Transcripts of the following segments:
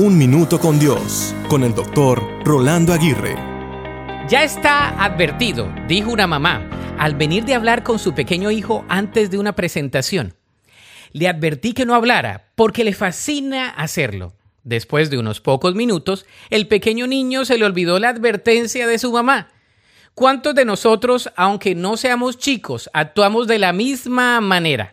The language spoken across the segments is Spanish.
Un Minuto con Dios, con el doctor Rolando Aguirre. Ya está advertido, dijo una mamá, al venir de hablar con su pequeño hijo antes de una presentación. Le advertí que no hablara, porque le fascina hacerlo. Después de unos pocos minutos, el pequeño niño se le olvidó la advertencia de su mamá. ¿Cuántos de nosotros, aunque no seamos chicos, actuamos de la misma manera?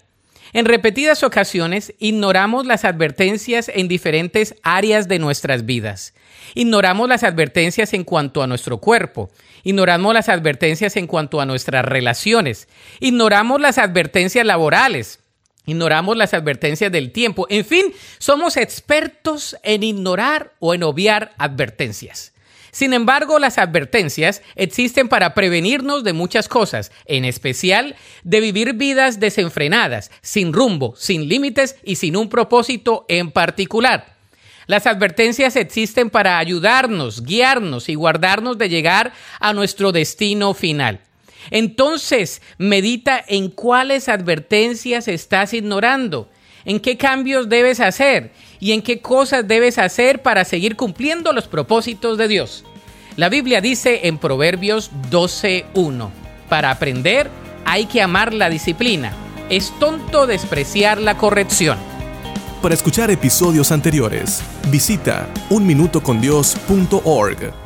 En repetidas ocasiones ignoramos las advertencias en diferentes áreas de nuestras vidas. Ignoramos las advertencias en cuanto a nuestro cuerpo. Ignoramos las advertencias en cuanto a nuestras relaciones. Ignoramos las advertencias laborales. Ignoramos las advertencias del tiempo. En fin, somos expertos en ignorar o en obviar advertencias. Sin embargo, las advertencias existen para prevenirnos de muchas cosas, en especial de vivir vidas desenfrenadas, sin rumbo, sin límites y sin un propósito en particular. Las advertencias existen para ayudarnos, guiarnos y guardarnos de llegar a nuestro destino final. Entonces, medita en cuáles advertencias estás ignorando en qué cambios debes hacer y en qué cosas debes hacer para seguir cumpliendo los propósitos de Dios. La Biblia dice en Proverbios 12.1, para aprender hay que amar la disciplina. Es tonto despreciar la corrección. Para escuchar episodios anteriores, visita unminutocondios.org.